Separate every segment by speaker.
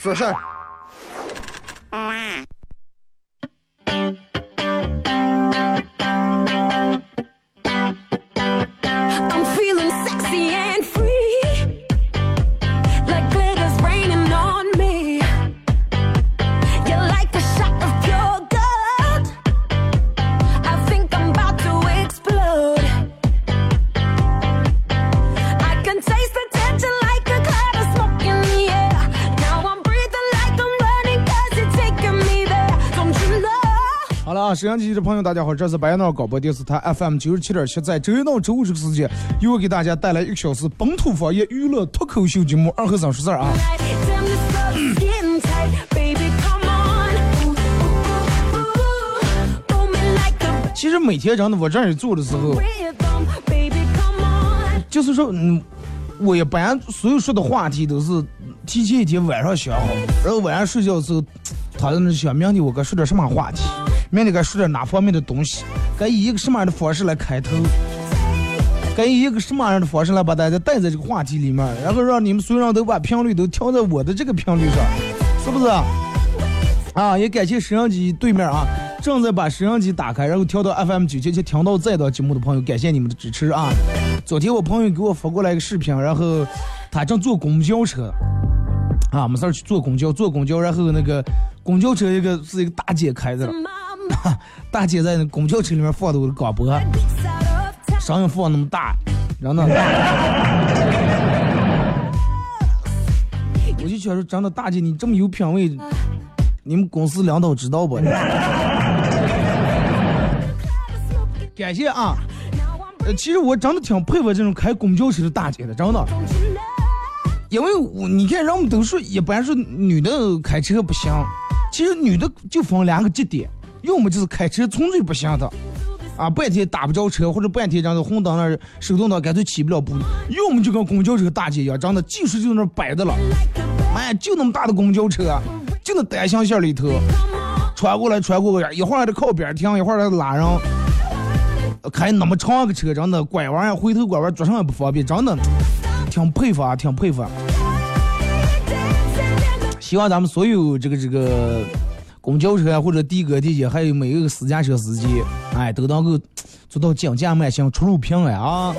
Speaker 1: 说事摄像机的朋友，大家好，这是白杨闹广播电视台 FM 九十七点七，在周一到周五这个时间，由我给大家带来一个小时本土方言娱乐脱口秀节目《二和尚说事儿》啊。其实每天真的我这儿做的时候，就是说，嗯，我一般所有说的话题都是提前一天晚上想好，然后晚上睡觉的时候，躺在那想，明天我该说点什么话题，明天该说点哪方面的东西，该以一个什么样的方式来开头，该以一个什么样的方式来把大家带在这个话题里面，然后让你们所有人都把频率都调在我的这个频率上，是不是？啊，也感谢摄像机对面啊，正在把摄像机打开，然后调到 FM 九七七听到这档节目的朋友，感谢你们的支持啊！昨天我朋友给我发过来一个视频，然后他正坐公交车，啊，没事去坐公交，坐公交，然后那个公交车一个是一个大姐开的了，大姐在那公交车里面放的我的广播，声音放那么大，然后呢。我就觉得，真的，大姐你这么有品位，你们公司领导知道不？感谢啊！呃，其实我真的挺佩服这种开公交车的大姐的，真的，因为我你看，人们都说一般说女的开车不行，其实女的就分两个极点，要么就是开车纯粹不行的，啊，半天打不着车，或者半天这样的红灯那儿手动挡干脆起不了步，要么就跟公交车大姐一样，真的技术就那摆着了，妈呀，就那么大的公交车，就那单向线里头，穿过来穿过去，一会儿还得靠边停，一会儿还得拉人。开那么长个车，真的拐弯呀，回头拐弯做上也不方便，真的挺佩服啊，挺佩服、啊。希望咱们所有这个这个公交车，或者的哥的姐，还有每一个私家车司机，哎，都能够做到降价慢行，出入平安啊。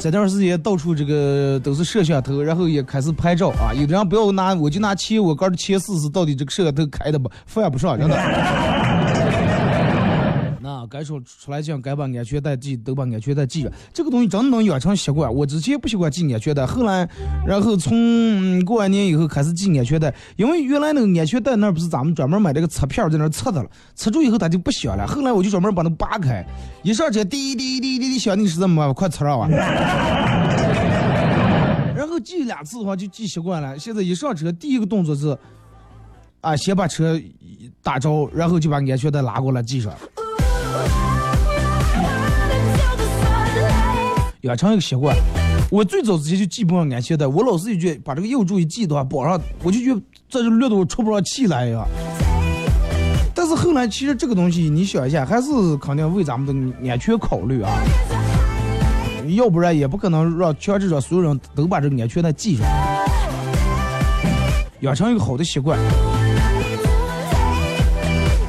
Speaker 1: 这段时间到处这个都是摄像头，然后也开始拍照啊。有的人不要拿，我就拿切，我刚儿切试试，到底这个摄像头开的不犯不上，真的。那该说出来讲，该把安全带系，都把安全带系上。这个东西真的能养成习惯。我之前不习惯系安全带，后来，然后从、嗯过完年以后开始系安全带，因为原来那个安全带那儿不是咱们专门买这个磁片儿在那儿擦的了，测住以后它就不响了。后来我就专门把它扒开，一上车滴滴滴滴滴响，你是怎么快擦上啊？然后系两次的话就系习惯了。现在一上车第一个动作是，啊，先把车打着，然后就把安全带拉过来系上。养成一个习惯。我最早之前就系不上安全带，我老是就觉把这个右柱一系的话，绑上我就觉得这就略得我出不上气来呀。但是后来其实这个东西你想一下，还是肯定为咱们的安全考虑啊，要不然也不可能让强制让所有人都把这个安全带系上，养成一个好的习惯。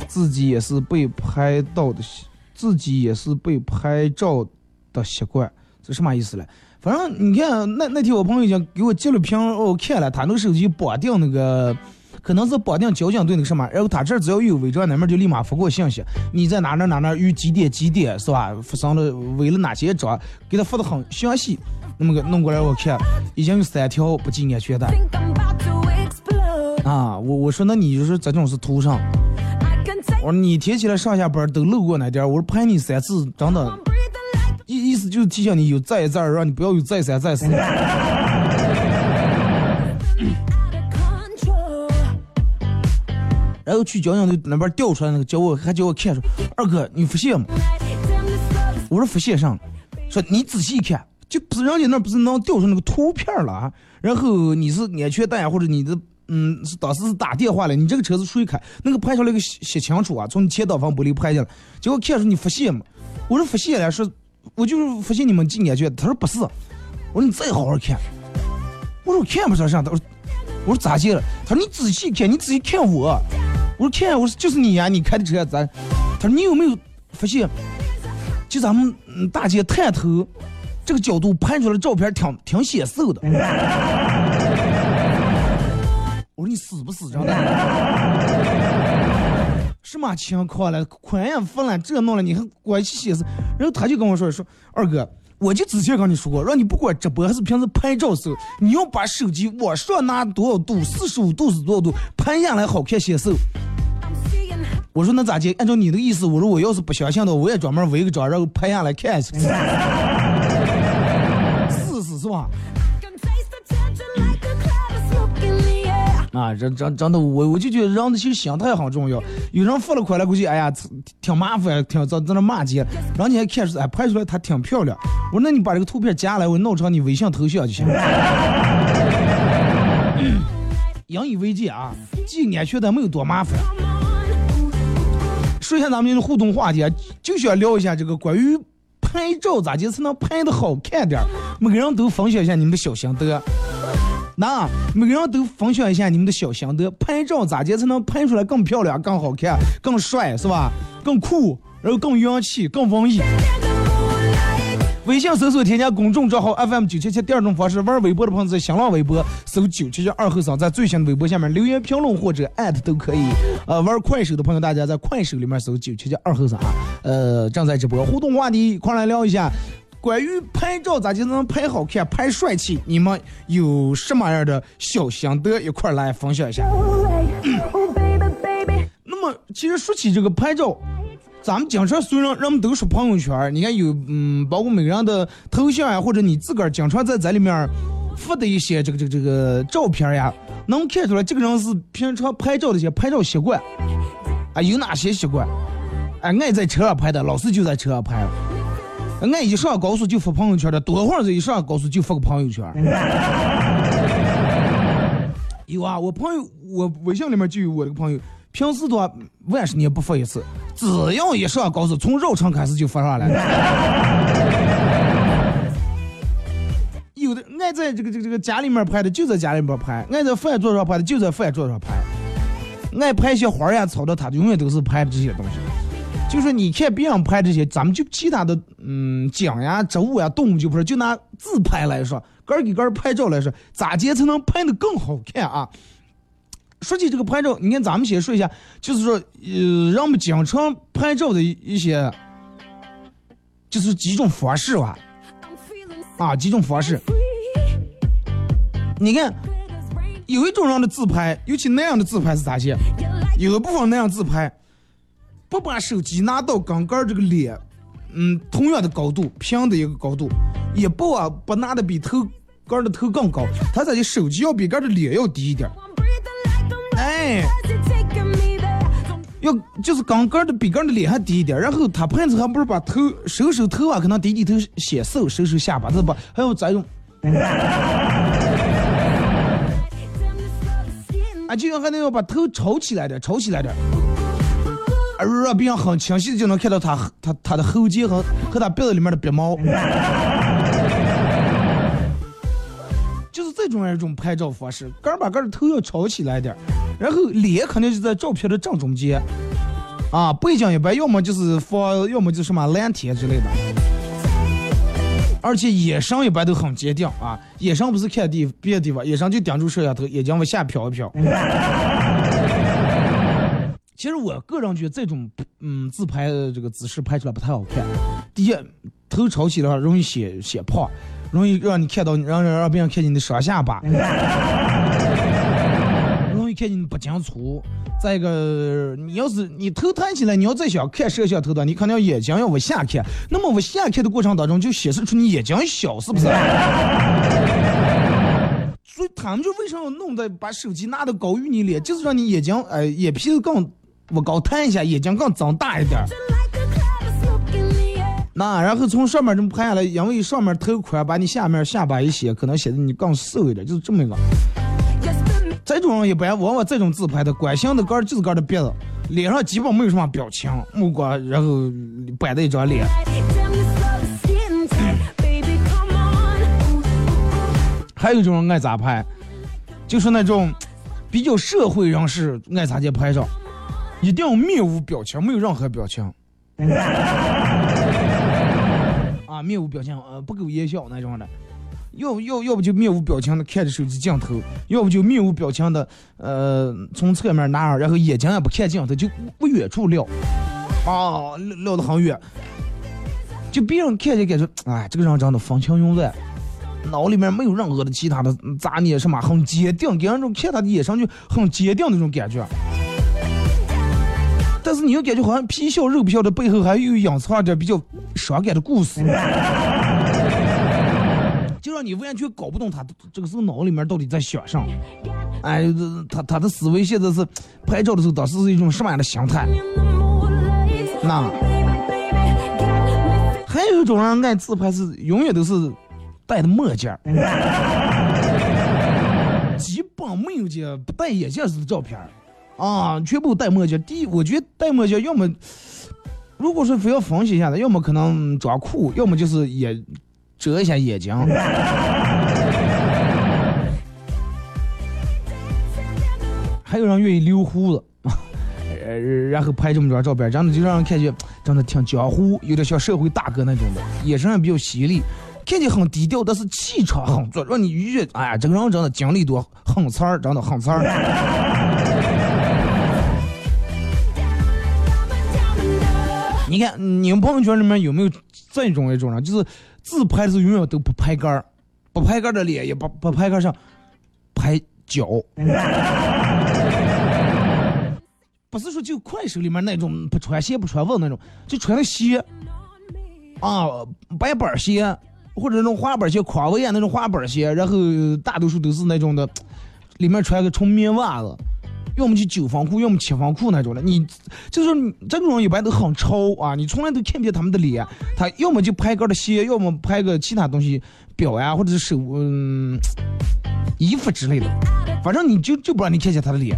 Speaker 1: 自己也是被拍到的习，自己也是被拍照的习惯，这什么意思嘞？反正你看那那天我朋友已经给我截了屏，我看了他那个手机绑定那个，可能是绑定交警队那个什么，然后他这只要有违章，那边就立马发过信息，你在哪哪哪哪于几点几点是吧？发生了违了哪些章，给他发的很详细。那么个弄过来我看，已经有三条不系安全带啊！我我说那你就是这种是图上。我说你天起来上下班都路过那点儿，我说拍你三次，真的就是提醒你有再再而让你不要有再三再四。然后去交警队那边调出来那个，叫我还叫我看说，二哥你腹泻吗？我说腹泻上，说你仔细一看，就不是人家那不是能调出那个图片了啊？然后你是安全带啊，或者你的嗯是当时是打电话了，你这个车是谁开？那个拍下来个写写清楚啊，从你前挡风玻璃拍下来，结果看说你腹泻吗，我说腹泻了，说我就是发现你们进安全，他说不是，我说你再好好看，我说我看不上啥，他说我说咋进了？他说你仔细看，你仔细看我，我说看，我说就是你呀、你开的车咱，他说你有没有发现？就咱们嗯大街探头这个角度拍出来的照片挺挺显瘦的。我说你死不死真的？什么情况了？款也分了，这弄了，你还关系显示？然后他就跟我说说，二哥，我就之前跟你说过，让你不管直播还是平时拍照时候，你要把手机往上拿多少度，四十五度是多少度，拍下来好看显瘦。我说那咋接？按照你的意思，我说我要是不相信的，我也专门围个章，然后拍下来看一下。试试是吧？啊，真真真的，我我就觉得人的其实心态很重要。有人发了过来，估计哎呀，挺麻烦，挺在在那骂街，然后你还看出哎拍出来她挺漂亮。我说那你把这个图片加来，我弄成你微信头像就行。引以为戒啊，系安全的没有多麻烦。说一下咱们的互动话题，就想聊一下这个关于拍照咋地才能拍的好看点每个人都分享一下你们的小心得。那每个人都分享一下你们的小心得，拍照咋地才能拍出来更漂亮、更好看、更帅，是吧？更酷，然后更洋气、更文艺。微信搜索添加公众账号 FM 九七七，第二种方式玩微博的朋友在新浪微博搜九七七二后生，在最新的微博下面留言评论或者艾特都可以。呃，玩快手的朋友，大家在快手里面搜九七七二后生啊，呃，正在直播互动话题，一块儿来聊一下。关于拍照咋就能拍好看、拍帅气，你们有什么样的小心得？一块儿来分享一下。那么，其实说起这个拍照，咱们经常虽然人们都说朋友圈，你看有嗯，包括每个人的头像呀，或者你自个儿经常在在里面发的一些这个这个这个照片呀，能看出来这个人是平常拍照的一些拍照习惯啊，有哪些习惯？哎，爱在车上拍的，老是就在车上拍。俺一上高速就发朋友圈的，多会儿这一上高速就发个朋友圈。有啊，我朋友，我微信里面就有我这个朋友，平时多万十年不发一次，只要一上高速，从绕城开始就发上来。有的爱在这个这个这个家里面拍的，就在家里面拍；爱在饭桌上拍的，就在饭桌上拍。爱拍些花呀草的，他永远都是拍这些东西。就说你看别人拍这些，咱们就其他的，嗯，景呀、植物呀、动物就不是，就拿自拍来说，个儿给个儿拍照来说，咋接才能拍的更好看啊？说起这个拍照，你看咱们先说一下，就是说，呃，让我们经常拍照的一些，就是几种方式吧，啊，几种方式。你看，有一种人的自拍，尤其那样的自拍是咋些？有一部分那样自拍。不把手机拿到刚刚这个脸，嗯，同样的高度，平的一个高度，也不啊不拿的比头杆的头更高，他这的手机要比杆的脸要低一点，哎，要就是刚杆的比杆的脸还低一点，然后他胖子还不是把头手手头啊，可能低低头显瘦，收收下巴，这不还有这种，啊，就像还得要把头朝起来点，朝起来点。而让别人很清晰的就能看到他他他的喉结和和他鼻子里面的鼻毛，就是这种一种拍照方式，个儿把个儿的头要朝起来点，然后脸肯定是在照片的正中间，啊，背景一般要么就是放，要么就是什么蓝天之类的，而且眼神一般都很坚定啊，眼神不是看地别的地方，眼神就盯住摄像头，眼睛往下瞟一瞟。其实我个人觉得这种嗯自拍的这个姿势拍出来不太好看。第一，头朝起的话容易显显胖，容易让你看到让让让别人看见你的双下巴，容易看见你不讲粗。再一个，你要是你头抬起来，你要再想看摄像头的，你肯定要眼睛要往下看。那么往下看的过程当中，就显示出你眼睛小，是不是？所以他们就为啥要弄的把手机拿的高于你脸，就是让你眼睛哎眼皮子更我高探一下，眼睛更睁大一点。那然后从上面这么拍下来，因为上面头宽，把你下面下巴一斜，可能显得你更瘦一点，就是这么一个。这种人一般往往这种自拍的，关心的杆儿就是杆儿的鼻子，脸上基本没有什么表情，目光然后摆的一张脸。还有一种人爱咋拍，就是那种比较社会人士爱咋地拍照，一定要面无表情，没有任何表情。啊，面无表情，呃，不苟言笑那种的。要要要不就面无表情的看着手机镜头，要不就面无表情的，呃，从侧面拿着，然后眼睛也不看镜头，就不远处撂，啊，撂撂得很远，就别人看见感觉，哎，这个人长得风轻云淡，脑里面没有任何的其他的杂念，什么很坚定，给人种看他的眼神就很坚定那种感觉。但是你又感觉好像皮笑肉不笑的背后还有隐藏着比较伤感的故事，就让你完全搞不懂他这个时候脑里面到底在想啥。哎，这他他的思维现在是拍照的时候，当时是一种什么样的心态.那还有一种人爱自拍是永远都是戴的墨镜儿，基本没有见不戴眼镜式的照片儿啊，全部戴墨镜。第一，我觉得戴墨镜要么，如果说非要分析一下的，要么可能装酷，要么就是也遮一下眼睛。还有人愿意留胡子。呃，然后拍这么张照片，真的就让人感觉真的挺江湖，有点像社会大哥那种的，眼神也比较犀利，看起很低调，但是气场很足，让你越哎呀，这个人真的经历多，很刺儿，真的很刺儿。你看你们朋友圈里面有没有这种一种人，就是自拍的时候永远都不拍杆儿，不拍杆儿的脸，也不不拍杆儿上，拍脚。不是说就快手里面那种不穿鞋不穿袜那种，就穿鞋啊，白板儿鞋或者那种滑板鞋、匡威啊那种滑板鞋，然后大多数都是那种的，里面穿个纯棉袜子，要么就九分裤，要么七分裤那种的。你就是这种人一般都很潮啊，你从来都看不见他们的脸，他要么就拍个的鞋，要么拍个其他东西表呀，或者是手嗯衣服之类的，反正你就就不让你看见他的脸。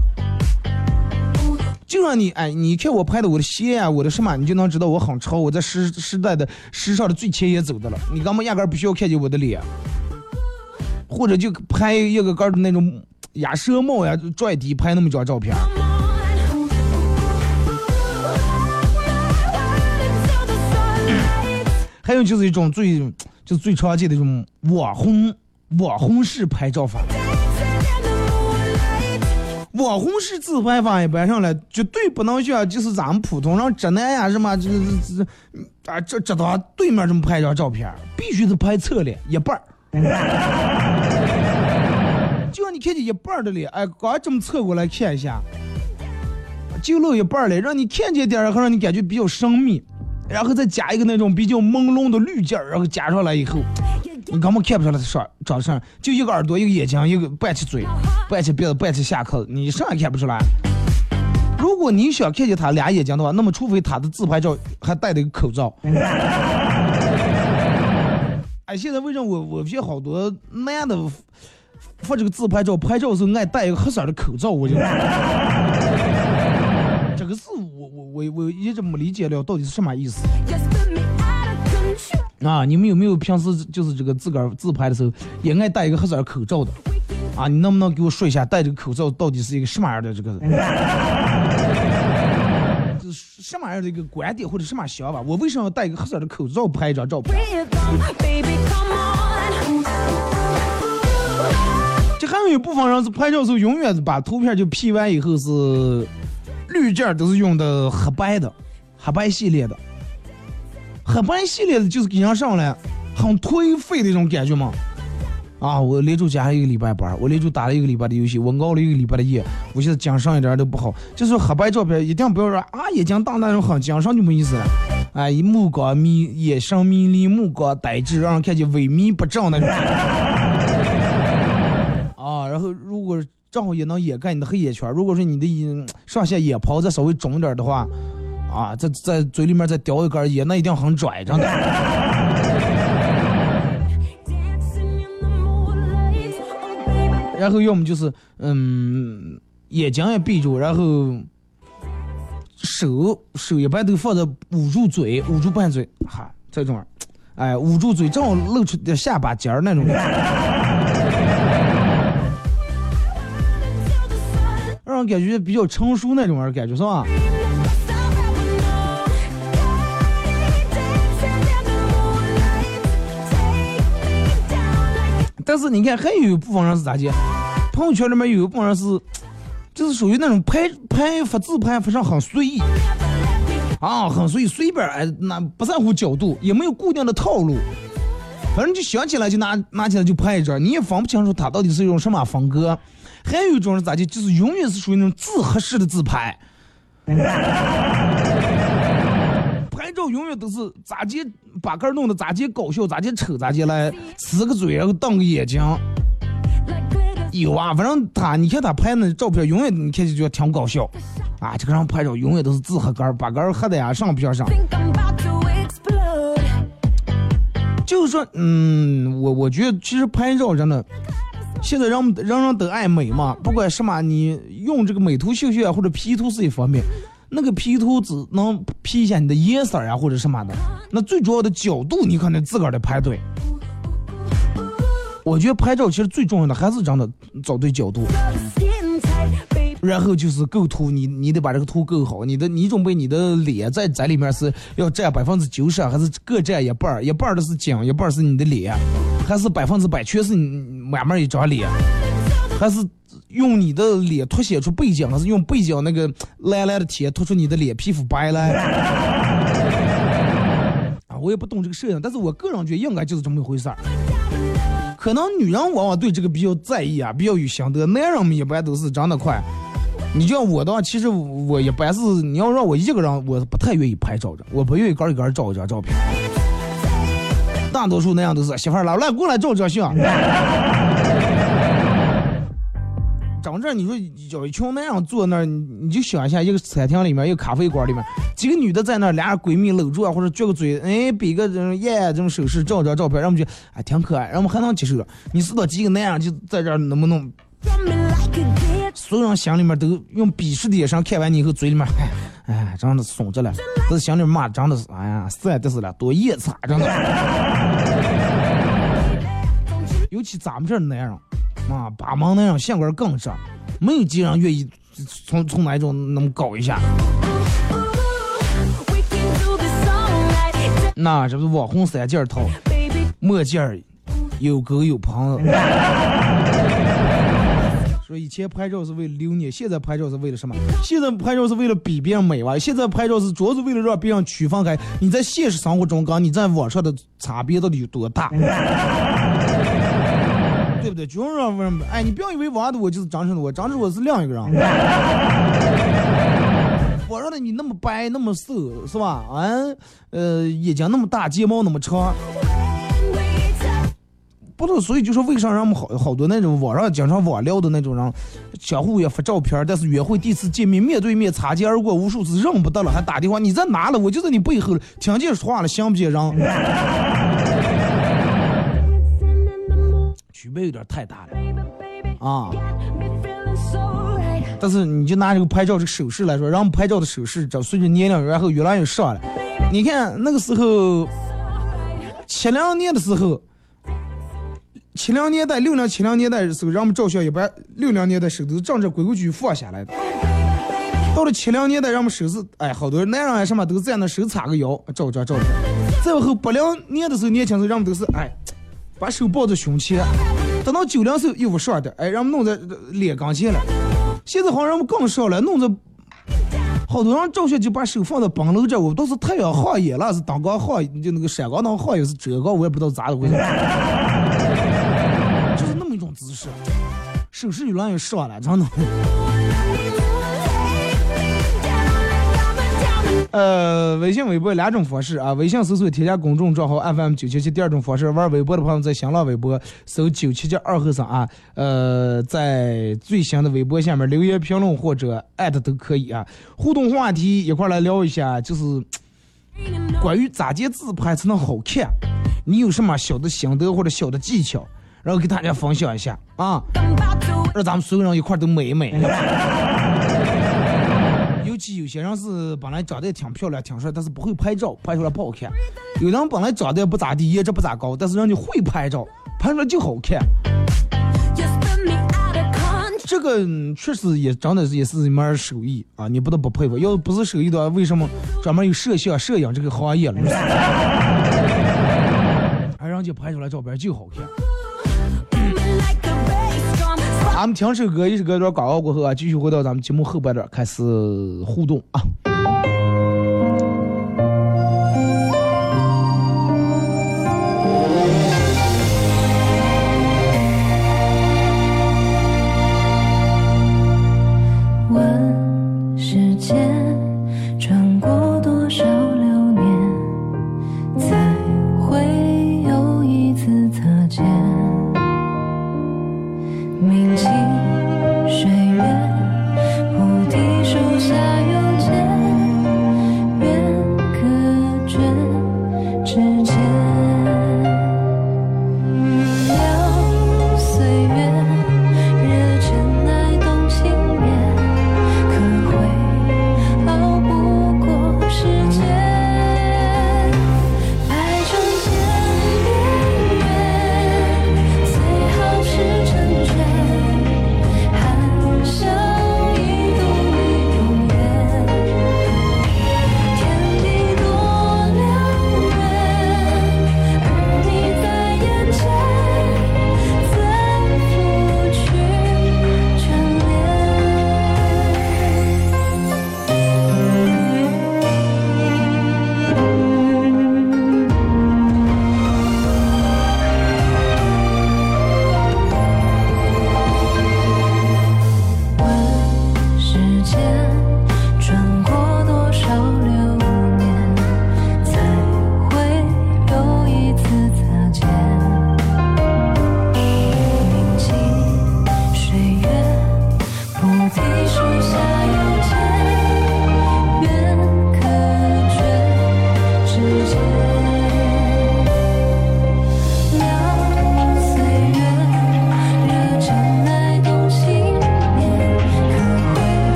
Speaker 1: 就让你哎，你看我拍的我的鞋呀、我的什么，你就能知道我很潮，我在时时代的时尚的最前沿走的了。你根本压根不需要看见我的脸，或者就拍一个杆的那种鸭舌帽呀，拽底拍那么张照片儿。还有就是一种最就最常见的一种网红网红式拍照法。网红式自拍法一般上来绝对不能像就是咱们普通人直男呀什么这这这啊这这到对面这么拍一张照片，必须是拍侧脸一半儿。你看见一半的脸，哎，刚这么侧过来看一下，就露一半儿脸，让你看见点儿，然后让你感觉比较神秘，然后再加一个那种比较朦胧的滤镜，然后加上来以后，你根本看不出来他长长啥，就一个耳朵，一个眼睛，一个半起嘴，半起鼻子，半起下口，你啥也看不出来。如果你想看见他俩眼睛的话，那么除非他的自拍照还戴着一个口罩。哎，现在为什么我我见好多男的发这个自拍照，拍照的时候爱戴一个黑色的口罩，我就这个是我我我我一直没理解了，到底是什么意思.啊？你们有没有平时就是这个自个儿自拍的时候也爱戴一个黑色口罩的？啊，你能不能给我说一下戴这个口罩到底是一个什么样的这个，就是什么样的一个观点或者什么想法？我为什么要戴一个黑色的口罩拍一张照片？这还有一部分人是拍照时候永远是把图片就 P 完以后是滤镜都是用的黑白的，黑白系列的。黑白系列的就是给人上来很颓废的一种感觉嘛。啊，我连着加了一个礼拜班，我连着打了一个礼拜的游戏，我熬了一个礼拜的夜，我现在精神一点都不好。就是黑白照片一定不要说啊眼睛大那种很精神就没意思了。哎，目光迷，眼神迷离，目光呆滞，让人看见萎靡不振那种。然后如果正好也能掩盖你的黑眼圈。如果说你的眼上下眼泡再稍微肿点的话，啊，在在嘴里面再叼一根烟，那一定很拽，真的。然后要么就是嗯，眼睛也闭住，然后手手一般都放在捂住嘴，捂住半嘴，哈，这种，哎，捂住嘴，正好露出点下巴尖儿那种，人感觉比较成熟那种儿感觉是吧？但是你看，还有一部分人是咋的？朋友圈里面有一部分人是，就是属于那种拍拍发自拍发上很随意啊，很随意，随便哎，那不在乎角度，也没有固定的套路，反正就想起来就拿拿起来就拍一张，你也分不清楚他到底是一种什么风格。还有一种是咋的？就是永远是属于那种自合适的自拍。拍照永远都是咋接把杆儿弄得咋接搞笑，咋接丑，咋接来呲个嘴，然后瞪个眼睛。有啊，反正他，你看他拍那照片，永远你看就觉得挺搞笑，啊，这个人拍照永远都是自合杆儿，把杆儿合的呀上不上.就是说，嗯，我我觉得其实拍照真的，现在人人人都爱美嘛，不管什么，你用这个美图秀秀啊，或者 P 图是一方面，那个 P 图只能 P 一下你的颜色啊，或者什么的，那最主要的角度你可能自个儿得拍对。我觉得拍照其实最重要的还是真的找对角度，然后就是构图，你你得把这个图构好，你的你准备你的脸在在里面是要占百分之九十，还是各占一半儿？一半儿的是景，一半儿是你的脸，还是百分之百全是你满面一张脸？还是用你的脸凸显出背景，还是用背景那个蓝蓝的天突出你的脸皮肤白来？啊，我也不懂这个摄影，但是我个人觉得应该就是这么一回事儿。可能女人往往对这个比较在意啊，比较有心得，男人们一般都是长得快。你像我的话，其实我也不是你要让我一个人，我不太愿意拍照的，我不愿意个一个照一张照片。大多数那样都是媳妇儿来来过来照张相。整这你说有一群那样坐那儿，你就想一下，一个餐厅里面，一个咖啡馆里面，几个女的在那儿，俩闺蜜搂住啊，或者撅个嘴，哎，比个这耶这种手势，照张照片，让我们觉得哎挺可爱，让我们还能接受。你知道几个那样就在这儿能不能？所有人心里面都用鄙视的眼神看完你以后，嘴里面，哎，哎，真的是怂着了，都是心里面骂，真的是，哎呀，sad 的是了，多野叉，真的。尤其咱们这男人，啊，把门那样性格更直，没有几人愿意从从哪种那么搞一下。那这不是网红三件套，墨镜儿有狗有朋友。说以前拍照是为了留念，现在拍照是为了什么？现在拍照是为了比别人美吧？现在拍照是主要是为了让别人区分开你在现实生活中跟你在网上的差别到底有多大，对不对？就是让问，哎，你不要以为网上的我就是真实的我，真实我是另一个人。网上的你那么白那么瘦是吧？嗯，呃，眼睛那么大，睫毛那么长。不知道，所以就说为啥人们好好多那种网上经常网聊的那种人，相互也发照片，但是约会第一次见面面对面擦肩而过无数次认不得了，还打电话你在哪了？我就在你背后了，听见说话了，想不见人，区别有点太大了啊！但是你就拿这个拍照这个手势来说，让我们拍照的手势，这随着年龄然后越来越上了。你看那个时候，七零年的时候，七零年代、六零、七零年代的时候，让我们照相一般，六零年代手都是照着规规矩矩放下来的。到了七零年代，让我们手是，哎，好多男人啊什么都在那手叉个腰，照张照片。再往后八零年的时候，年轻时候，人们都是，哎，把手抱在胸前。等到九零时候又不上的，哎，人们弄在呃脸跟前了。现在好像人们更少了，弄着好多人照相就把手放在帮楼这，我都是太阳晃眼了，是灯光晃，就那个闪光灯晃也是遮光，我也不知道咋的回事，那么一种姿势，手势越来越上了，真的。呃，微信、微博两种方式啊。微信搜索添加公众账号 FM 九七七，第二种方式玩微博的朋友在新浪微博搜九七七二后三啊。呃，在最新的微博下面留言评论或者艾特都可以啊。互动话题一块儿来聊一下，就是关于咋接自拍才能好看，你有什么小的心得或者小的技巧，然后给大家分享一下啊，让咱们所有人一块儿都美一美。尤其有些人是本来长得也挺漂亮、挺帅，但是不会拍照，拍出来不好看；有人本来长得也不咋地，颜值不咋高，但是人家会拍照，拍出来就好看。这个嗯确实也真的是也是一门手艺啊，你不得不佩服。要不是手艺的话，为什么专门有摄像、摄影这个行业了？而 人家拍出来照片就好看。咱们听首歌，一首歌一段广告过后啊，继续回到咱们节目后半段开始互动啊。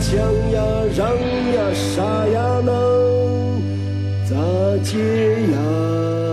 Speaker 2: 强呀，让呀，啥呀能咋解呀？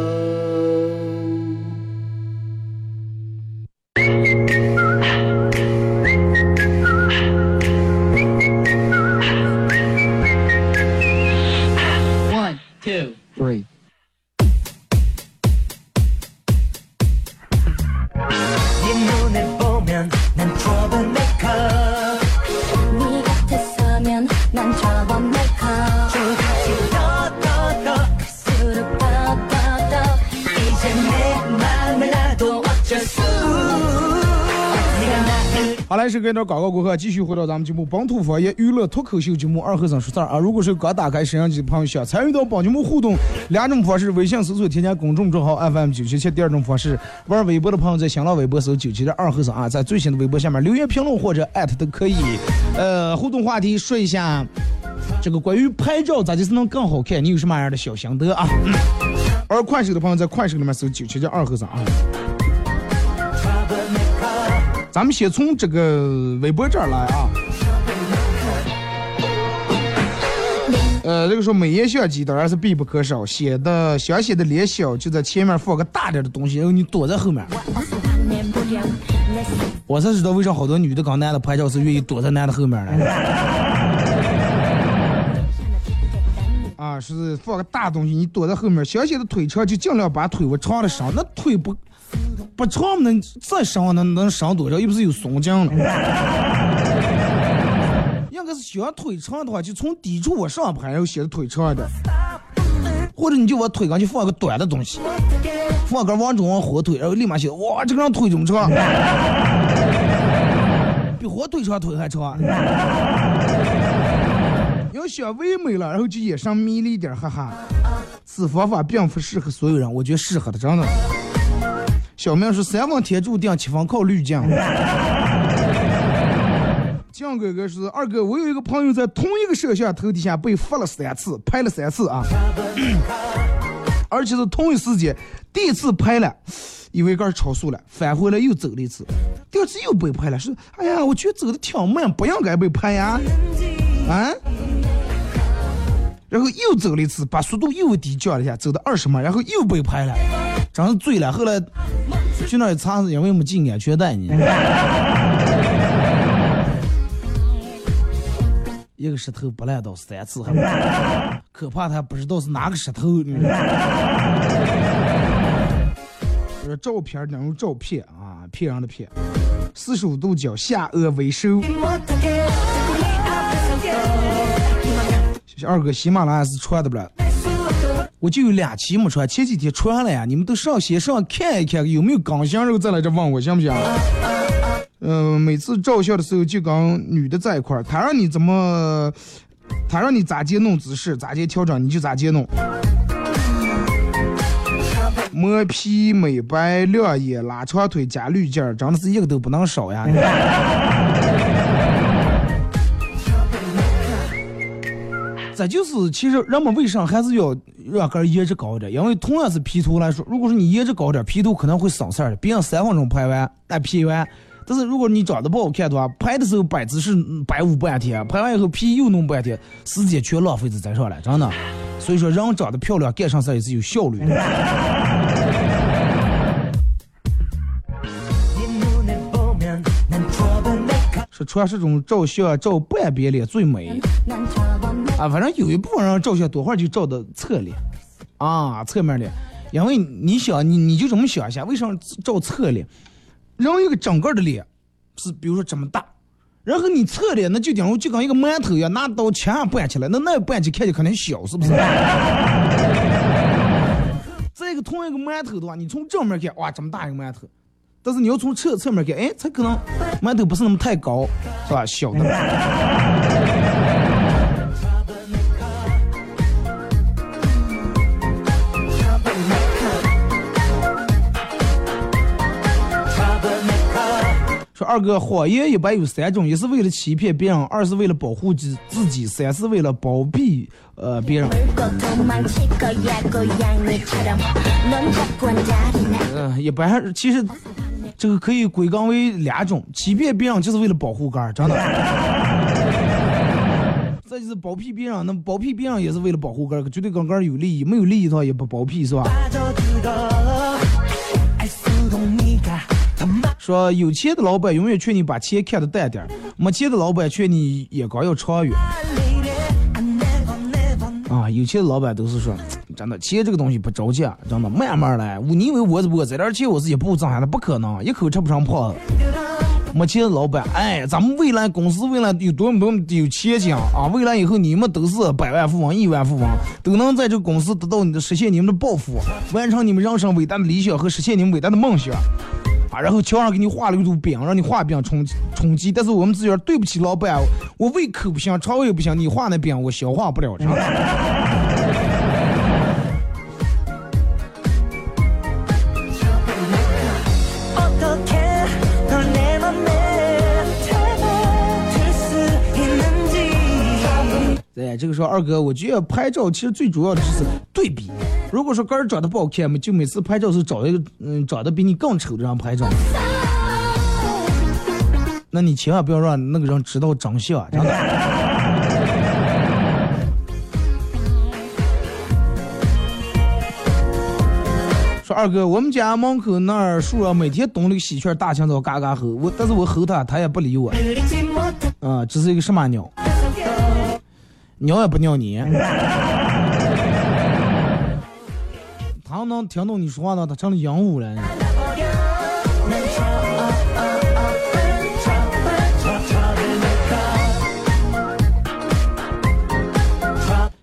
Speaker 2: 나를
Speaker 1: 好来，是跟着广告过后，继续回到咱们节目本土方言娱乐脱口秀节目二和尚说事儿啊。如果是刚打开摄像机的朋友，想参与到本节目互动，两种方式：微信搜索添加公众账号 FM 九七七；第二种方式，玩微博的朋友在新浪微博搜九七的二和尚啊，在最新的微博下面留言评论或者艾特都可以。呃，互动话题说一下这个关于拍照咋就是能更好看，你有什么样的小心得啊？玩快手的朋友在快手里面搜九七七二和尚啊。咱们先从这个微博这儿来啊。呃，这个说美颜相机当然是必不可少，显得想显得脸小，就在前面放个大点的东西，然后你躲在后面。我才知道为啥好多女的跟男的拍照是愿意躲在男的后面的。啊，是放个大东西，你躲在后面，想显得腿长就尽量把腿往长了伸，那腿不不长能再伸能能伸多少？又不是有松筋了。应该是想腿长的话，就从底处往上拍，然后显得腿长一点。或者你就往腿上就放个短的东西，放个王中王火腿，然后立马显得哇，这个人腿这么长，比火腿长腿还长。要想唯美了，然后就眼神迷了一点，哈哈。此方法并不适合所有人，我觉得适合的真的。小明是三分天注定，七分靠滤镜。酱哥哥是二哥，我有一个朋友在同一个摄像头底下被罚了三次，拍了三次啊，而且是同一时间，第一次拍了，以为杆超速了，返回来又走了一次，第二次又被拍了，说哎呀，我觉得走的挺慢，不应该被拍呀，啊。然后又走了一次，把速度又低降了一下，走到二十码，然后又被拍了，真是醉了。后来去那儿一查，是因为没系安全带呢。一个石头不烂到三次，还可怕，他不知道是哪个石头。这是照片那种照片啊，骗人的骗。四十五度角下颚微收。二哥，喜马拉雅是穿的不啦？我就有两期没穿，前几天穿了呀。你们都上先上看一看有没有更新，然后再来这问我行不行？嗯、每次照相的时候就跟女的在一块儿，她让你怎么，她让你咋接弄姿势，咋接调整，你就咋接弄。磨皮、美白、亮眼、拉长腿、加滤镜，真的是一个都不能少呀。这就是其实人们为啥还是要让个颜值高点？因为同样是 P 图来说，如果说你颜值高点，P 图可能会省事儿的，别人三分钟拍完，那 P 完。但是如果你长得不好看的话，拍的时候摆姿势嗯摆舞半天，拍完以后 P 又弄半天，时间全浪费在这上了，真的。所以说，人长得漂亮，干上事儿也是有效率的。说传说中照相照半边脸最美。啊，反正有一部分人照相多会儿就照的侧脸，啊，侧面脸，因为你想，你你就这么想一下，为什么照侧脸？人一个整个的脸是比如说这么大，然后你侧脸那就等于就跟一个馒头一样，拿刀切上拌起来，那那拌起看着肯定小，是不是？再一个同一个馒头的话，你从正面看，哇，这么大一个馒头，但是你要从侧侧面看，哎，它可能馒头不是那么太高，是吧？小的。说二哥，谎言一般有三种：一是为了欺骗别人，二是为了保护自自己，三是为了包庇呃别人。嗯、也，一般其实这个可以归纲为两种：欺骗别人就是为了保护杆，真的。这就是包庇别人，那包庇别人也是为了保护杆，绝对跟杆有利益，没有利益的话也不包庇，是吧？说有钱的老板永远劝你把钱看得淡点儿，没钱的老板劝你眼光要长远。啊，有钱的老板都是说，真的，钱这个东西不着急，真的，慢慢来。我你以为我我这点钱我是一步挣下来，不可能，一口吃不上胖子。没钱的老板，哎，咱们未来公司未来有多么多么有前景啊！未来以后你们都是百万富翁、亿万富翁，都能在这个公司得到你的实现你们的抱负，完成你们人生伟大的理想和实现你们伟大的梦想。然后桥上给你画了一堵饼，让你画饼充充饥。但是我们自己对不起老板，我胃口不行，肠胃不行，你画那饼我消化不了，这个说二哥，我觉得拍照其实最主要的就是对比。如果说个人长得不好看嘛，就每次拍照是找一个嗯长得比你更丑的人拍照。那你千万不要让那个人知道真相、啊，真的。说二哥，我们家门口那儿树上每天冬那个喜鹊，大清早嘎嘎吼。我但是我吼它，它也不理我。啊、嗯，这是一个什么鸟？鸟也不鸟你。他能听懂你说话呢，他成了鹦鹉了。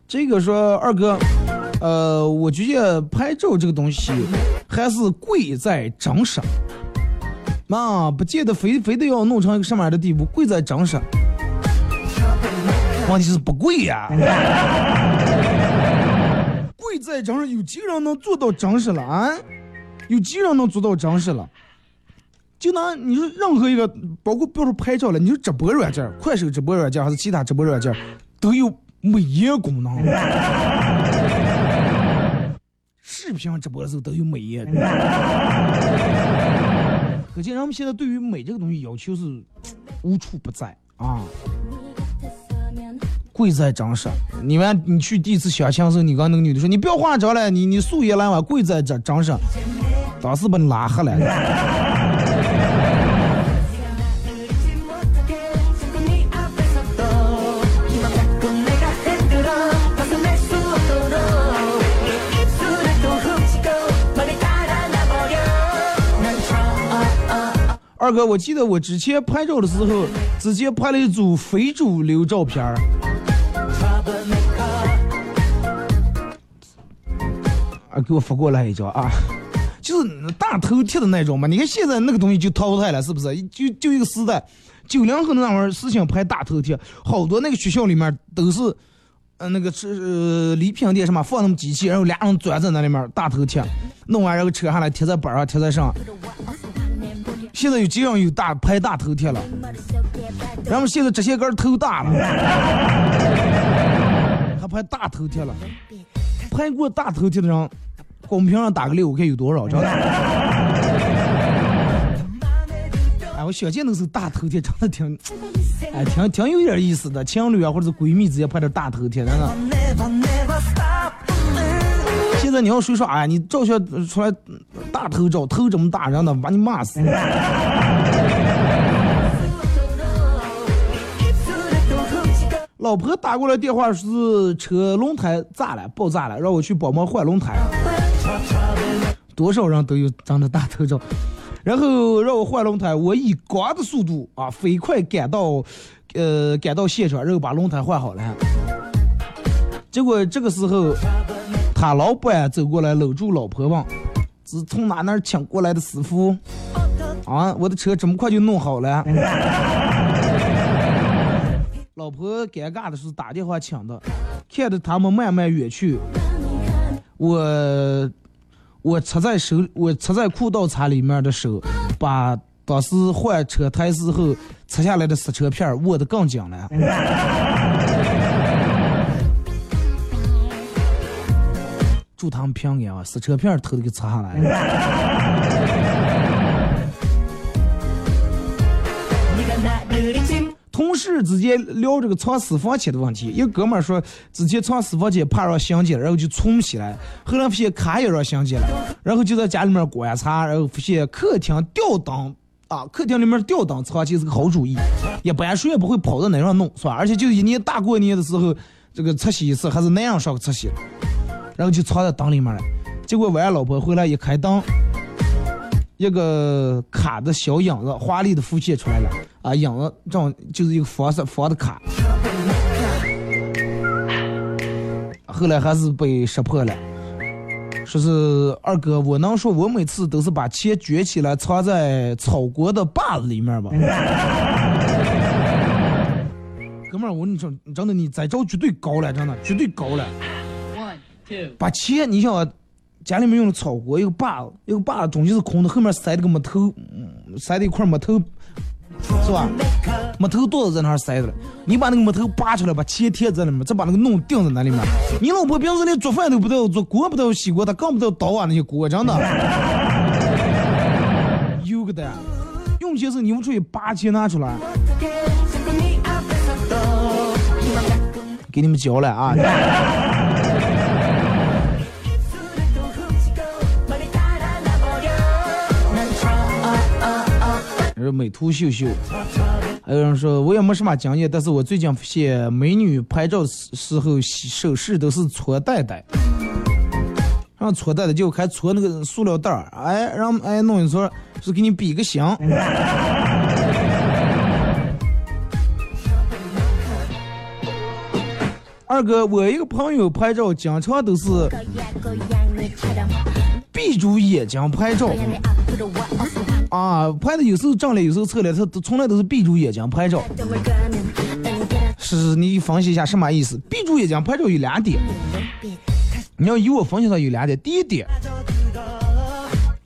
Speaker 1: 这个说二哥，呃，我觉得拍照这个东西还是贵在真实。那不见得非非得要弄成一个什么样的地步，贵在真实。问题是不贵呀、贵在真实，有几个人能做到真实了啊？有几个人能做到真实了？就拿你说任何一个，包括不要说拍照了，你说直播软件，快手直播软件还是其他直播软件，都有美颜功能。视频直播的时候都有美颜。可见人们现在对于美这个东西要求是无处不在啊。贵在长实。你们，你去第一次相亲时候，你跟那个女的说：“你不要化妆了，你你素颜来嘛，贵在这长实。”当时把你拉黑了。二哥，我记得我之前拍照的时候，直接拍了一组非主流照片儿。给我发过来一张啊，就是大头贴的那种嘛。你看现在那个东西就淘汰了，是不是？就就一个时代，九零后的那会儿思想拍大头贴，好多那个学校里面都是，呃，那个是呃礼品店什么放那么机器，然后俩人钻在那里面大头贴，弄完然后扯下来贴在板上，贴在上。现在有几个人有大拍大头贴了，然后现在这些根头大了，还拍大头贴了，拍过大头贴的人，公屏上打个六，我看有多少，知道？哎，我小见都是大头贴，长得挺，哎，挺挺有点意思的，情侣啊或者是闺蜜直接拍点大头贴，真的。现在你要谁说哎，你照相出来大头照，头这么大，然后呢把你骂死。老婆打过来电话是车轮胎炸了，爆炸了，让我去帮忙换轮胎。多少人都有长的大头照，然后让我换轮胎，我以光的速度啊，飞快赶到，呃，赶到现场，然后把轮胎换好了。结果这个时候，他老板走过来搂住老婆问：“是从哪那儿请过来的师傅？啊，我的车这么快就弄好了？”老婆尴尬的是打电话请的，看着他们慢慢远去，我我插在手，我插在裤道插里面的手，把当时换车胎时候拆下来的刹车片握得更紧了。祝他们平安啊！刹车片儿偷给拆下来了。同事之间聊这个藏私房钱的问题，一个哥们儿说之前藏私房钱怕让乡见了，然后就存起来，后来发现卡也让乡见了，然后就在家里面观察，然后发现客厅吊灯啊，客厅里面吊灯藏钱是个好主意，一般谁也不会跑到那上弄，是吧？而且就一年大过年的时候，这个擦洗一次还是那样上个擦洗，然后就藏在灯里面了，结果晚上老婆回来一开灯。一个卡的小影子，华丽的浮现出来了啊！影子这种就是一个佛色佛的卡，后来还是被识破了。说是二哥，我能说我每次都是把钱卷起来藏在草国的把子里面吗？哥们儿，我跟你说，真的，你再招绝对高了，真的绝对高了。把钱，你想啊，家里面用的炒锅，一个把，一个把中间是空的，后面塞了个木头，塞了一块木头，是吧？木头多子在那儿塞着，你把那个木头拔出来，把钱贴在里面，再把那个弄钉在那里面。你老婆平时连做饭都不知道做锅，不知道洗锅，她更不知道倒碗那些锅，真的。有个的，用钱是你们出去把钱拿出来。给你们教了啊！是美图秀秀，还有人说我也没什么经验，但是我最近发现美女拍照时时候手势都是搓袋袋，然后搓袋袋就还搓那个塑料袋儿，哎，让哎弄一撮，是给你比个形。二哥，我一个朋友拍照经常都是闭住眼睛拍照。啊，拍的有时候正脸，有时候侧脸，他从来都是闭住眼睛拍照。是你分析一下什么意思？闭住眼睛拍照有两点，你要以我分析到有两点。第一点，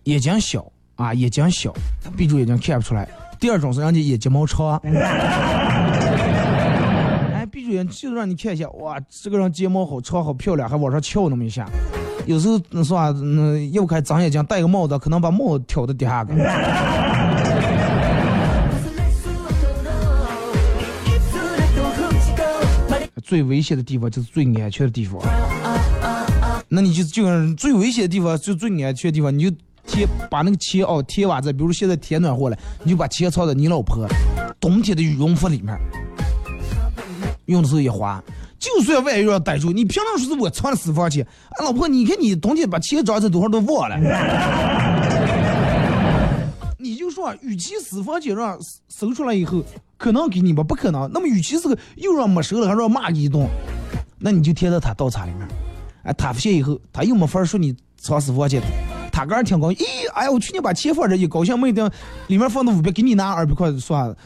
Speaker 1: 眼睛小啊，眼睛小，闭住眼睛看不出来。第二种是让你眼睫毛长，哎，闭住眼就是让你看一下，哇，这个人睫毛好长好漂亮，还往上翘那么一下。有时候是吧？嗯，又开长眼睛，戴个帽子，可能把帽挑到底下。最危险的地方就是最安全的地方。那你就就最危险的地方就最安全的地方，你就贴把那个钱哦贴完再，比如现在天暖和了，你就把钱藏在你老婆冬天的羽绒服里面，用的时候也滑。就算万一要逮住，你凭什么说是我藏私房钱？啊，老婆，你看你冬天把钱装在多少都忘了。你就说，与其私房钱让搜出来以后，可能给你吧，不可能。那么，与其是个又让没收了，还让骂你一顿，那你就贴到他倒茶里面。哎，他发现以后，他又没法说你藏私房钱，他个人挺高兴。咦，哎呀，我去年把钱放这一高兴，没定里面放的五百，给你拿二百块算了。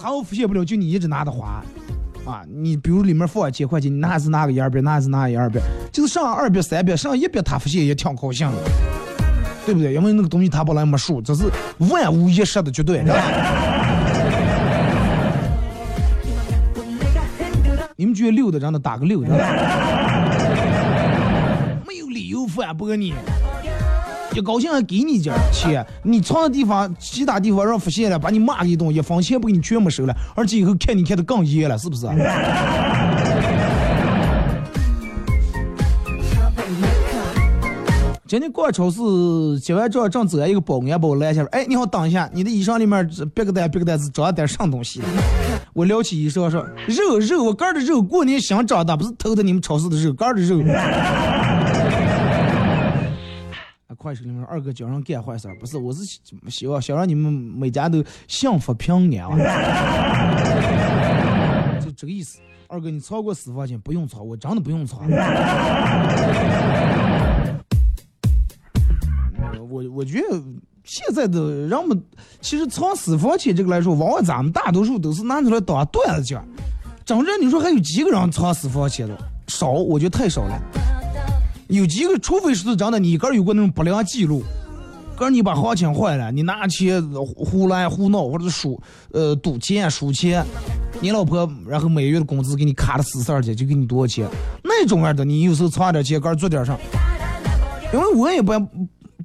Speaker 1: 他又发现不了，就你一直拿着花。啊，你比如里面放一千块钱，你拿还是拿个一二百，拿还是拿个一二百，就是上二百、三百，上一百，他发现也挺高兴的。对不对？因为那个东西他本来没数，这是万无一失的绝对，你们觉得六的让他打个六，没有理由反驳你，一高兴还给你点钱，你藏的地方，其他地方让发现了，把你骂一顿，一分钱不给你全没收了，而且以后看你看的更严了，是不是？今天逛超市结完账正走一个保安把我拦下来，哎，你好，等一下，你的衣裳里面别个单别个单子装了点啥东西？我撩起衣裳说肉肉，我干的肉，过年想长的，不是偷的你们超市的肉，干的肉。快手里面二哥教人干坏事儿，不是，我是希望想让你们每家都幸福平安啊，就这个意思。二哥，你藏过私房钱不用藏，我真的不用藏。我我觉得现在的人们其实藏私房钱这个来说，往往咱们大多数都是拿出来当段子讲。真正你说还有几个人藏私房钱的？少，我觉得太少了。有几个，除非是真的你一个有过那种不良记录，个你把行情坏了，你拿钱胡来胡闹或者输呃赌钱输钱，你老婆然后每月的工资给你卡的死死儿去，就给你多少钱？那种样的你有时候藏点钱，个做点啥，因为我也不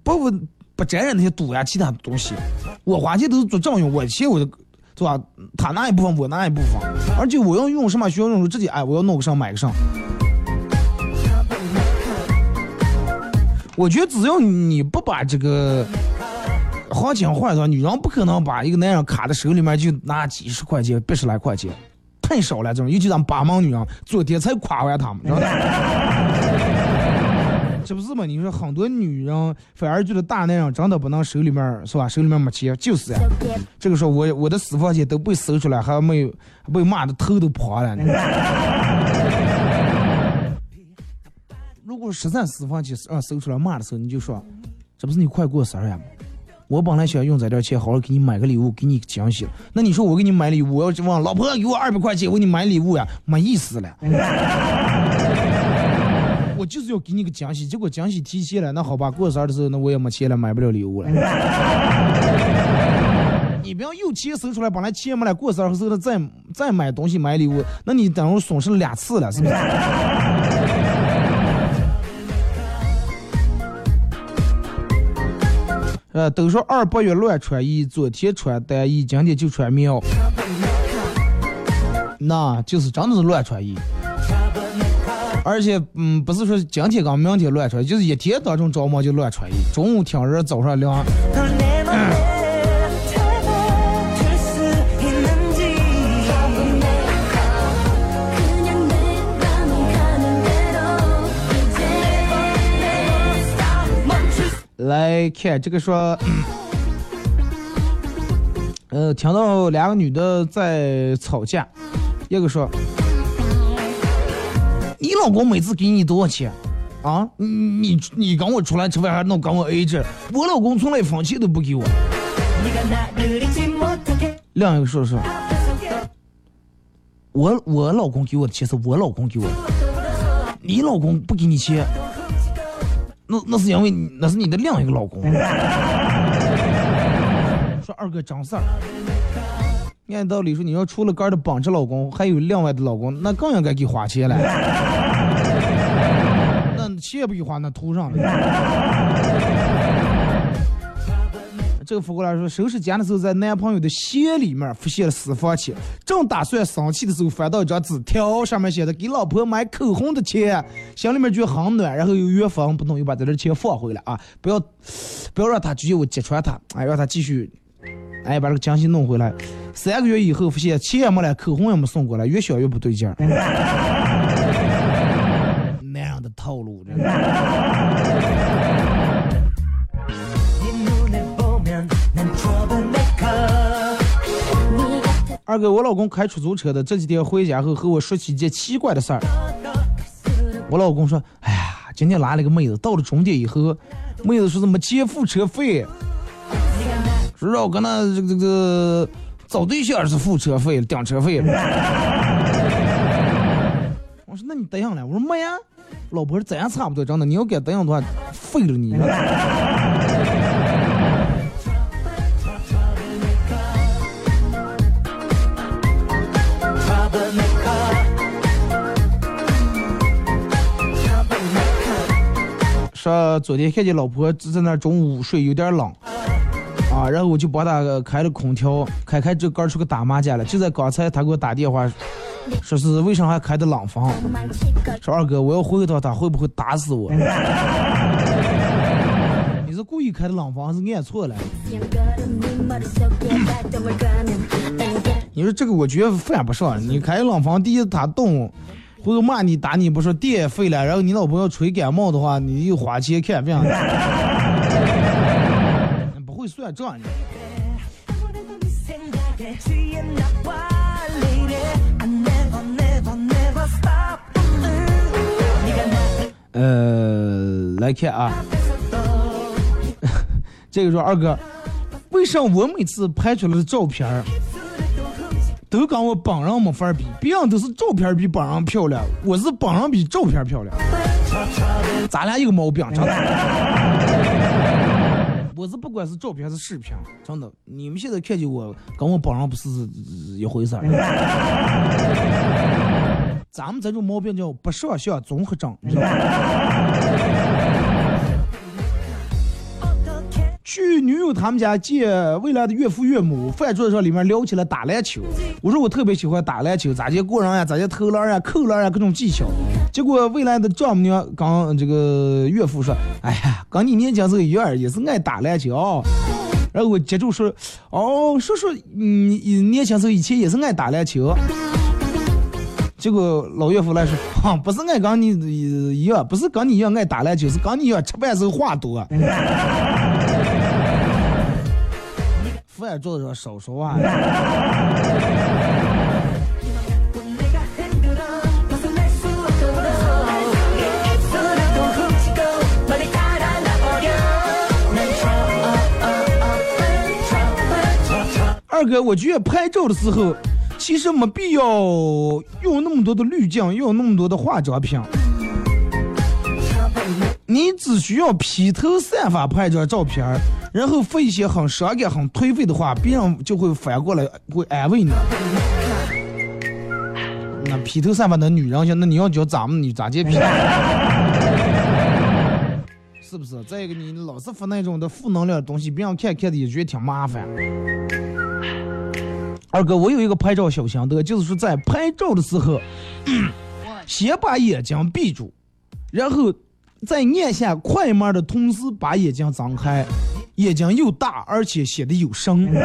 Speaker 1: 不不不沾染那些赌呀其他的东西，我花钱都是做正用，我钱我就。是吧？他拿一部分，我拿一部分，而且我要用什么需要用，直接哎，我要弄个上买个上。我觉得只要你不把这个行情换上，女人不可能把一个男人卡在手里面就拿几十块钱、八十来块钱，太少了。这种尤其咱们八毛女人，昨天才夸完他们，知道吧？这不是吗？你说很多女人反而觉得大男人真的不能手里面是吧？手里面没钱，就是呀。这个时候我我的私房钱都被搜出来，还没有被骂的头都破了。如果实在私房钱让搜出来骂的时候，你就说，这不是你快过生日呀吗？我本来想用这点钱好好给你买个礼物，给你个惊喜。那你说我给你买礼物，我要问老婆给我二百块钱，我给你买礼物呀，没意思了。我就是要给你个惊喜，结果惊喜提前了，那好吧，过生日的时候那我也没钱了，买不了礼物了。你不要又钱搜出来，本来钱没了，过生日的时候再再买东西买礼物，那你等于损失了两次了，是不是？呃，都说二八月乱穿衣，昨天穿单衣，今天就穿棉袄，那就是真的是乱穿衣。而且，嗯，不是说今天跟明天乱穿，就是一天当中着忙就乱穿衣。中午挺热，早上凉。来看这个说，呃，听到两个女的在吵架，一个说：“你老公每次给你多少钱？啊，你你赶我出来吃饭，还弄赶我 AA 制，我老公从来房钱都不给我。”另一个说：“是，我我老公给我的钱是，我老公给我的，你老公不给你钱。”那那是因为你那是你的另一个老公。说二哥张四儿，按道理说你要除了杆儿的绑着老公，还有另外的老公，那更应该给花钱了。那钱也不给花，那图上了。这个反过来说，收拾家的时候，在男朋友的鞋里面发现了私房钱，正打算生气的时候，翻到一张纸条，上面写的给老婆买口红的钱，心里面觉得很暖，然后又越防不动，又把这点钱放回来啊，不要不要让他觉得我揭穿他，哎，让他继续，哎，把这个惊喜弄回来。三个月以后，发现钱也没了，口红也没送过来，越想越不对劲儿。那样的套路，真的。二哥，我老公开出租车的，这几天回家后和我说起一件奇怪的事儿。我老公说：“哎呀，今天拉了个妹子，到了终点以后，妹子说是没钱付车费，说让我跟他这个这个找对象是付车费顶车费。”我说：“那你答应了？”我说：“没呀。”老婆是怎样差不多，真的，你要敢答应的话，废了你。”说昨天看见老婆在那中午午睡有点冷。啊然后我就帮他开了空调开开这杆儿出去打麻将了就在刚才他给我打电话说是为啥还开的
Speaker 2: 廊坊
Speaker 1: 说二哥我要回去他会不会打死我？你是故意开的廊坊还是按错了？你说这个我觉得犯不上你开冷廊坊第一他动不是骂你打你不说电费了然后你老婆要吹感冒的话你又花钱看病 不会算账你。呃来看啊。这个说二哥为啥我每次拍出来的照片儿都跟我本人没法比？别人都是照片比本人漂亮，我是本人比照片漂亮。咱俩有毛病，真的。我是不管是照片还是视频，真的，你们现在看见我跟我本人不是一回事儿。咱们这种毛病叫不上相综合症，去女友他们家见未来的岳父岳母，饭桌上里面聊起了打篮球。我说我特别喜欢打篮球，咋接过人呀，咋接投篮呀、扣篮呀，各种技巧。结果未来的丈母娘刚这个岳父说：“哎呀，跟你年轻时候一样，也是爱打篮球。”然后我接住说：“哦，说说你年轻时候以前也是爱打篮球。”结果老岳父来说：“哈，不是爱跟你一样，不是跟你一样爱打篮球，是跟你一样吃饭时候话多。”坐着，少说话。二哥，我觉得拍照的时候，其实没必要用那么多的滤镜，用那么多的化妆品。你只需要披头散发拍张照片儿，然后发一些很伤感、很颓废的话，别人就会反过来会安慰你。那披头散发的女人行，那你要叫咱们女咋接披？是不是？再一个，你老是发那种的负能量的东西，别人看看的也觉得挺麻烦。二哥，我有一个拍照小心得，就是说在拍照的时候，先把眼睛闭住，然后在眼下快慢的同时把眼睛张开，眼睛又大，而且显得有神。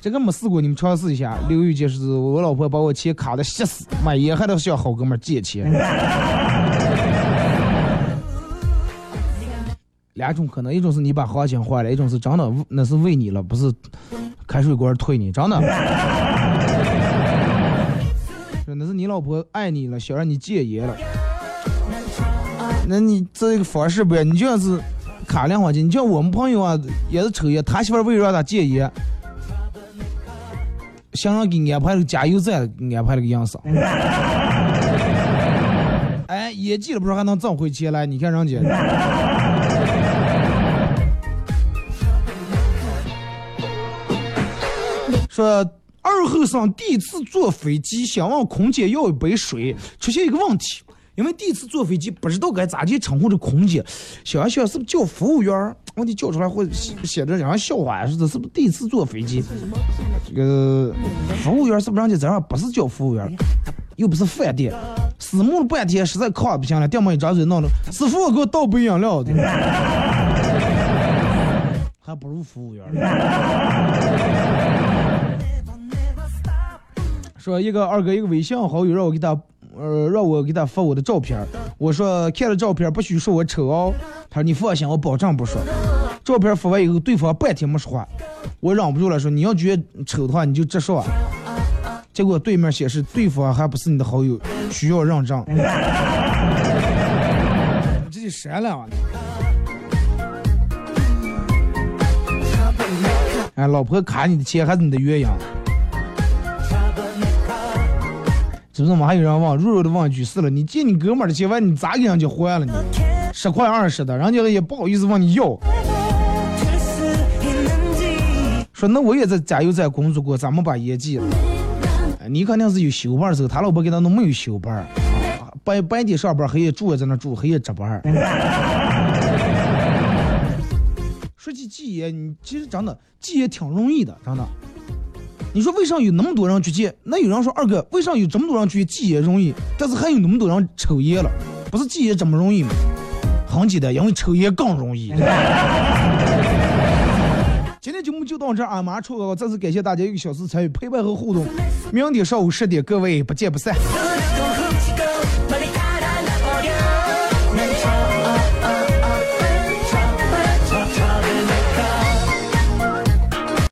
Speaker 1: 这个没试过，你们尝试一下。刘玉姐是我老婆把我钱卡的吓死，买烟还得向好哥们借钱。两种可能，一种是你把行情坏了，一种是真的那是为你了，不是开水罐推你，真的。那是你老婆爱你了，想让你戒烟了。那你这个方式不一样，你就像是卡两块钱，你像我们朋友啊，也是抽烟，他媳妇儿为了让他戒烟，想让给安排了个加油站，安排了个样式。哎，也戒了不是还能挣回钱来？你看人家。说二后生第一次坐飞机，想问空姐要一杯水，出现一个问题，因为第一次坐飞机不知道该咋去称呼这空姐，想想是不是叫服务员？问题叫出来会写写着让人笑话似的，是不是第一次坐飞机？这个服务员是不是人家这样不是叫服务员，又不是饭店，思慕了半天，实在犒不行了，掉么一张嘴闹了，师傅给我倒杯饮料，还不如服务员。说一个二哥一个微信好友让我给他，呃，让我给他发我的照片。我说看了照片不许说我丑哦。他说你放心，我保证不说。照片发完以后，对方半天没说话，我忍不住了，说你要觉得丑的话你就直说。结果对面显示对方还不是你的好友，需要认证。这就删了啊！哎，老婆卡你的钱还是你的鸳鸯？是不是？我还有人问，弱弱的问一句：是了，你借你哥们的钱，完你咋给人家还了呢？十块二十的，人家也不好意思问你要。说那我也在加油站工作过，咱们把烟戒了。你肯定是有休班的时候，他老婆给他弄没有休班，啊白白天上班，黑夜住也在那住，黑夜值班。说起戒烟，你其实真的戒烟挺容易的，真的。你说为啥有那么多人去戒那有人说二哥为啥有这么多人去戒烟容易但是还有那么多人抽烟了不是戒烟这么容易吗？很简单因为抽烟更容易。今天节目就到这啊马上抽再次感谢大家一个小时参与陪伴和互动明天上午十点各位不见不散。